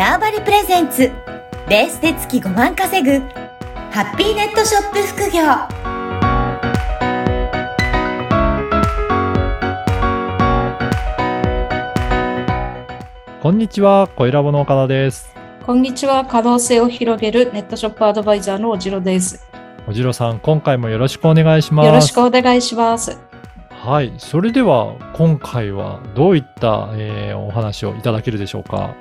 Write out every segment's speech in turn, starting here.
ターバリプレゼンツベースで月5万稼ぐハッピーネットショップ副業こんにちは、小ラボの岡田です。こんにちは。可能性を広げるネットショップアドバイザーのおじろです。おじろさん、今回もよろしくお願いします。よろしくお願いします。はい、それでは今回はどういった、えーお話をいただけるでしょうか？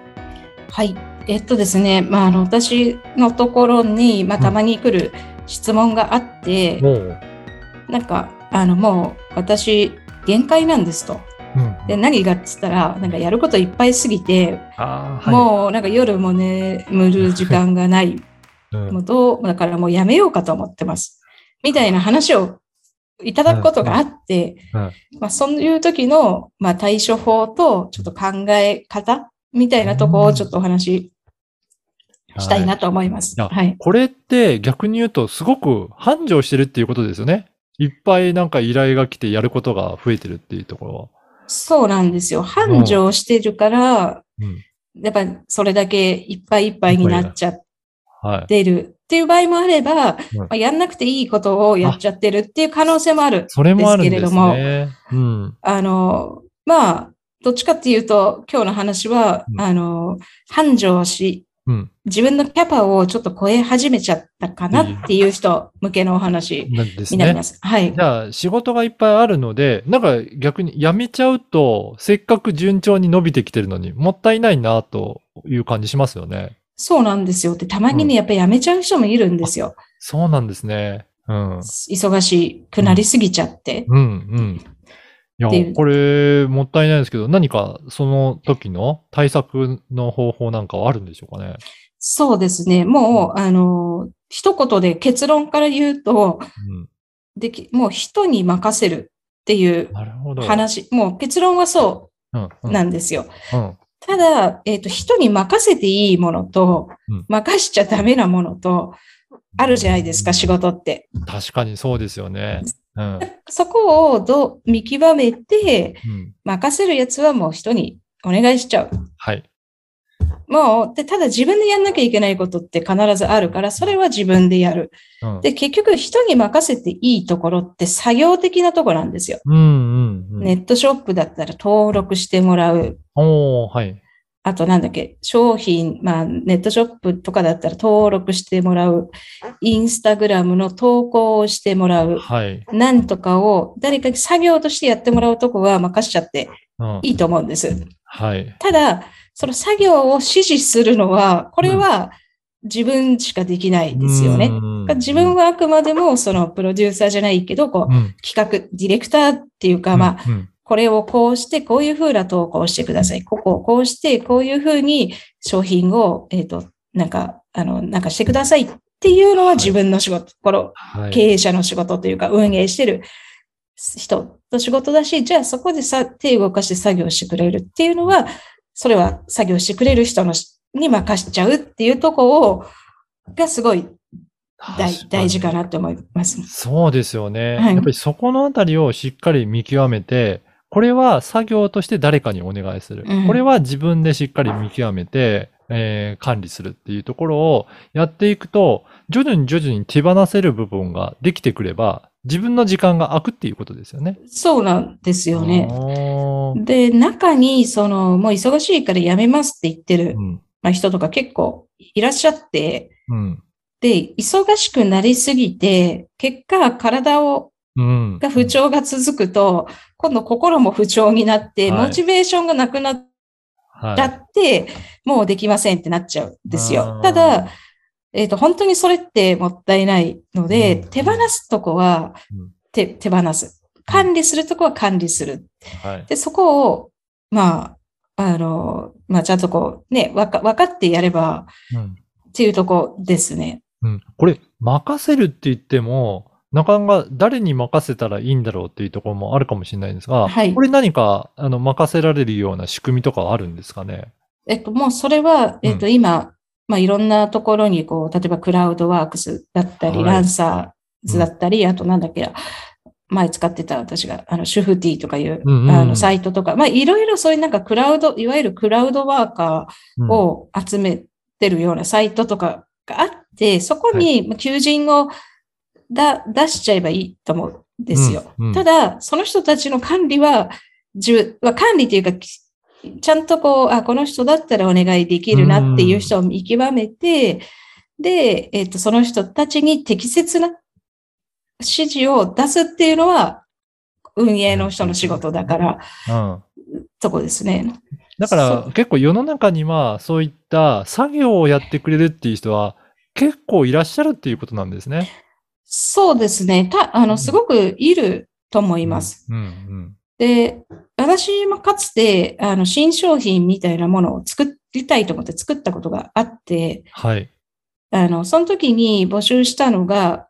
はい。えっとですね、まあ、あの、私のところに、まあ、うんたまに来る質問があって、もう、なんか、あの、もう、私、限界なんですと。うん、で、何がっつったら、なんかやることいっぱいすぎて、はい、もう、なんか夜も眠る時間がない。うんもうどう、だからもうやめようかと思ってます。みたいな話をいただくことがあって、まあそういう時の、まあ対処法とちょっと考え方みたいなとこをちょっとお話ししたいなと思います。はいはい。これって逆に言うとすごく繁盛してるっていうことですよね。いっぱいなんか依頼が来てやることが増えてるっていうところは。そうなんですよ。繁盛してるから、うんやっぱりそれだけいっぱいいっぱいになっちゃっはい。てるっていう場合もあれば、うんまあ、やんなくていいことをやっちゃってるっていう可能性もある。それもあるんですですけれどもね。うん。あの、まあ、どっちかっていうと、今日の話は、うんあの、繁盛し、うん。自分のキャパをちょっと超え始めちゃったかなっていう人向けのお話になりま。す。はいじ。ゃあ、仕事がいっぱいあるので、なんか逆に辞めちゃうと、せっかく順調に伸びてきてるのに、もったいないなという感じしますよね。そうなんですよ。で、たまにね、やっぱり辞めちゃう人もいるんですよ。そうなんですね。うん。忙しくなりすぎちゃって。うん、うん。いっていうや、これ、もったいないですけど、何かその時の対策の方法なんかはあるんでしょうかね？そうですね。もう、あの、一言で結論から言うと、うん。でき、もう人に任せるっていう。話、もう結論はそうん、ううん。なんですよ。うん。ただ、えっ、と、人に任せていいものとうん、任しちゃダメなものと、あるじゃないですか、仕事って。確かにそうですよね。うん。そこをどう見極めて、うん。任せるやつはもう人にお願いしちゃう。はい。もう、で、ただ自分でやんなきゃいけないことって必ずあるから、それは自分でやる。うん。で、結局人に任せていいところって作業的なところなんですよ。うん、うん、うん。ネットショップだったら登録してもらう。おー、はい。あとなんだっけ、商品、まあネットショップとかだったら登録してもらう。インスタグラムの投稿をしてもらう。はい。なんとかを誰かに作業としてやってもらうとこは任しちゃってうん。いいと思うんです。はい。ただ、その作業を指示するのは、これは自分しかできないですよね。うん自分はあくまでもそのプロデューサーじゃないけど、こううん。企画、ディレクターっていうか、まあ、うん、これをこうして、こういうふうな投稿をしてください。ここをこうして、こういうふうに商品を、えっ、と、なんか、あの、なんかしてくださいっていうのは自分の仕事、このはい。経営者の仕事というか、運営してる人の仕事だし、じゃあそこでさ、手を動かして作業してくれるっていうのは、それは作業してくれる人のしに任しちゃうっていうとこを、がすごい大大事かなと思います。そうですよね。はいやっぱりそこのあたりをしっかり見極めて、これは作業として誰かにお願いする。うんこれは自分でしっかり見極めて、えー管理するっていうところをやっていくと、徐々に徐々に手放せる部分ができてくれば、自分の時間が空くっていうことですよね。そうなんですよね。で、中に、その、もう忙しいから辞めますって言ってる、うん。まあ、人とか結構いらっしゃって、うん。で、忙しくなりすぎて、結果、体を、うん。が不調が続くと、今度心も不調になって、はいモチベーションがなくなっはいちゃって、もうできませんってなっちゃうんです。よただ、えっ、と、本当にそれってもったいないので、うん手放すとこはうん手、手放す。管理するとこは管理する。はい。で、そこを、まあ、あの、まあ、ちゃんとこう、ね、わか、分かってやればうんっていうとこですね。うん。これ、任せるって言っても、なかなか誰に任せたらいいんだろうっていうところもあるかもしれないんですが、はい。これ何か、あの、任せられるような仕組みとかはあるんですかね？えっと、もうそれは、えっと、今、まあ、いろんなところに、こう、例えばクラウドワークスだったり、はい。ランサーズだったり、あとなんだっけな、前使ってた私が、あの、シュフティとかいう、うんうんあの、サイトとか、まあ、いろいろそういうなんかクラウド、いわゆるクラウドワーカーうん。を集めてるようなサイトとかがあって、そこにまあ求人をだ出しちゃえばいいと思うんですよ。うんうんただ、その人たちの管理は、自分は管理というか、きちゃんとこう、あ、この人だったらお願いできるなっていう人を見極めて、で、えっ、と、その人たちに適切な指示を出すっていうのは、運営の人の仕事だから、うん。そこですね。だから結構世の中にはそういった作業をやってくれるっていう人は結構いらっしゃるっていうことなんですね。そうですね。た、あの、すごくいると思います。うんうん。で、私もかつて、あの、新商品みたいなものを作りたいと思って作ったことがあって、はい。あの、その時に募集したのが、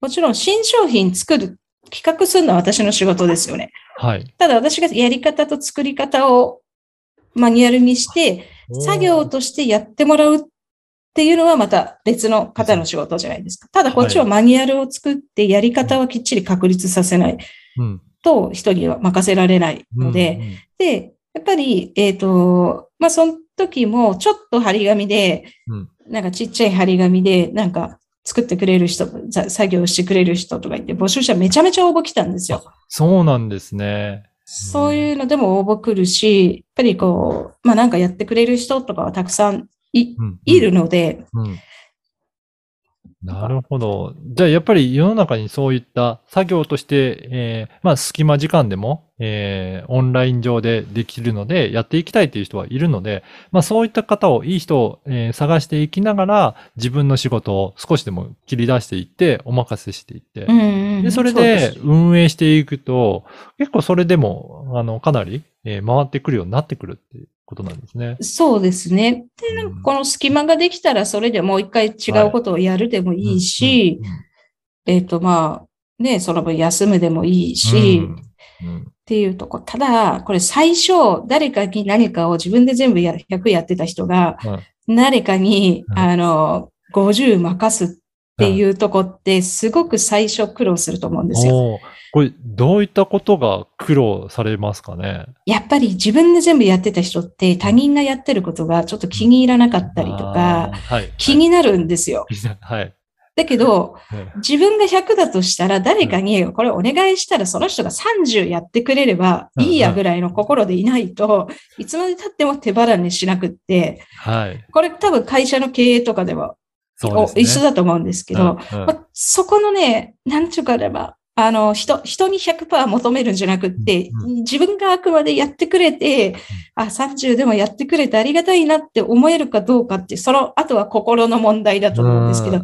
もちろん新商品作る、企画するのは私の仕事ですよね。はい。ただ私がやり方と作り方をマニュアルにして、作業としてやってもらうっていうのはまた別の方の仕事じゃないですか。ただこっちはマニュアルを作ってやり方をきっちり確立させないうん。と人には任せられないので、うんうんで、やっぱり、えっ、と、まあ、その時もちょっと張り紙で、うんなんかちっちゃい張り紙で、なんか作ってくれる人、ざ作業してくれる人とか言って、募集者めちゃめちゃ応募来たんですよ。そうなんですね。そういうのでも応募来るし、やっぱりこう、まあなんかやってくれる人とかはたくさんいうんいるので、うん。なるほど。じゃあやっぱり世の中にそういった作業として、えーまあ隙間時間でも、えーオンライン上でできるのでやっていきたいという人はいるので、まあそういった方を、いい人を、えー探していきながら自分の仕事を少しでも切り出していって、お任せしていって、うんうん。で、それうです。運営していくと、結構それでも、あの、かなり、えー回ってくるようになってくるっていうことなんですね。そうですね。で、なんかこの隙間ができたら、それでもう一回違うことをやるでもいいし、うん、えっ、と、まあ、ね、その分休むでもいいし、うんうんっていうとこ。ただ、これ最初、誰かに何かを自分で全部や、100やってた人が、誰かに、うんあの、50任すっていうとこって、すごく最初苦労すると思うんですよ。これ、どういったことが苦労されますかね？やっぱり自分で全部やってた人って、他人がやってることがちょっと気に入らなかったりとか。気になるんですよ。はい。だけど、はい自分が100だとしたら、誰かにこれお願いしたら、その人が30やってくれればいいやぐらいの心でいないと、いつまで経っても手放れしなくって、はい。これ多分会社の経営とかではね。一緒だと思うんですけど、うんうんまあそこのね、なんちゅうかでば、あの、人、人に100%求めるんじゃなくって、うん自分があくまでやってくれて、あ、30でもやってくれてありがたいなって思えるかどうかって、その、あとは心の問題だと思うんですけどうん。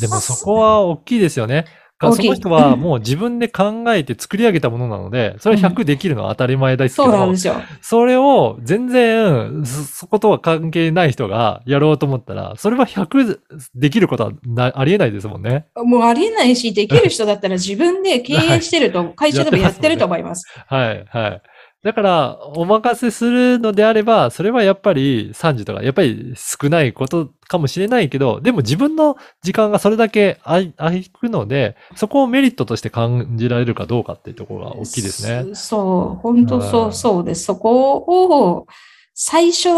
でもそこは大きいですよね。その人はもう自分で考えて作り上げたものなので、それは100できるのは当たり前ですけど、そうなんですよ。それを全然そ、そことは関係ない人がやろうと思ったら、それは100できることはなありえないですもんね。もうありえないし、できる人だったら自分で経営してると、会社でもやってると思います。はい、はい。だから、お任せするのであれば、それはやっぱり30とか、やっぱり少ないことかもしれないけど、でも自分の時間がそれだけ空くので、そこをメリットとして感じられるかどうかっていうところが大きいですね。そそう、本当そうう、んそうです。そこを、最初、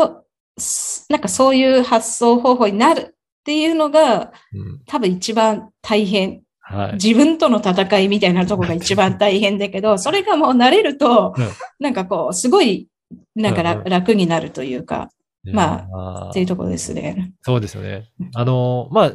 すなんかそういう発想方法になるっていうのが、うん。多分一番大変。はい。自分との戦いみたいなところが一番大変だけど、それがもう慣れるとうん、なんかこう、すごい、なんか楽になるというか、まあっていうところですね。そうですよね。あの、まあ、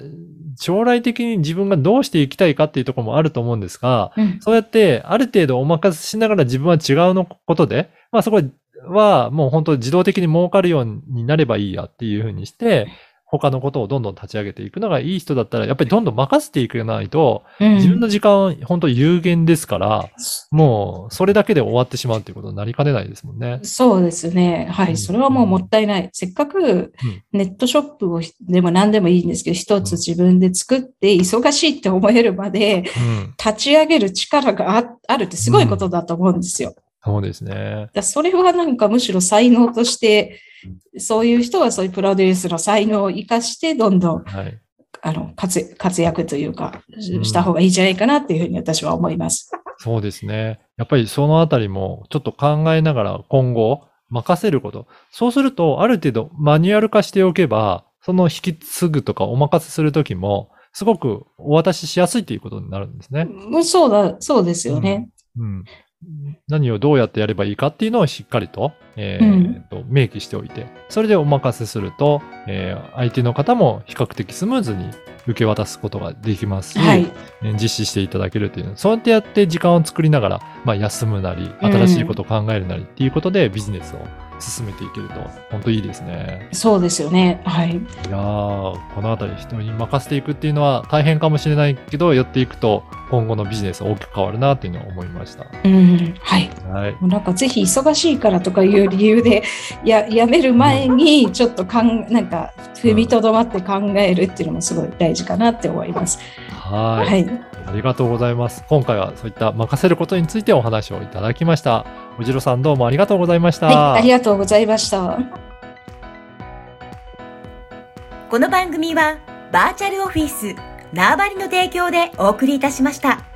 将来的に自分がどうしていきたいかっていうところもあると思うんですが、うんそうやってある程度お任せしながら自分は違うのことで、まあそこはもう本当自動的に儲かるようになればいいやっていうふうにして、他のことをどんどん立ち上げていくのがいい人だったら、やっぱりどんどん任せていかないと、うん自分の時間本当有限ですから、もうそれだけで終わってしまうっていうことになりかねないですもんね。そうですね。はい。うんそれはもうもったいない。せっかくネットショップをでも何でもいいんですけど、一つ自分で作って忙しいって思えるまでうん。立ち上げる力がああるってすごいことだと思うんですよ。そうですね。だそれはなんかむしろ才能として、そういう人はそういうプロデュースの才能を活かして、どんどんはい。あの活活躍というか、んした方がいいんじゃないかなっていうふうに私は思います。そうですね。やっぱりそのあたりもちょっと考えながら今後任せること。そうすると、ある程度マニュアル化しておけば、その引き継ぐとかお任せするときも、すごくお渡ししやすいということになるんですね。うんそうだ、そうですよね。うん。何をどうやってやればいいかっていうのをしっかりと、えーうん。と明記しておいて、それでお任せすると、えー相手の方も比較的スムーズに受け渡すことができますし、はい。えー実施していただけるという、そうやってやって時間を作りながら、まあ、休むなり、新しいことを考えるなりっていうことでビジネスを進めていけると、本当いいですね。そうですよね。はい。いやー、このあたり人に任せていくっていうのは大変かもしれないけど、やっていくと今後のビジネス大きく変わるなっていうのを思いました。うん。はい。はい。もうなんかぜひ忙しいからとかいう理由で ややめる前にちょっとかんなんか踏みとどまって考えるっていうのもすごい大事かなって思います。はい。はい。ありがとうございます。今回はそういった任せることについてお話をいただきました。おじろさんどうもありがとうございました。はい、ありがとうございました。この番組はバーチャルオフィス縄張りの提供でお送りいたしました。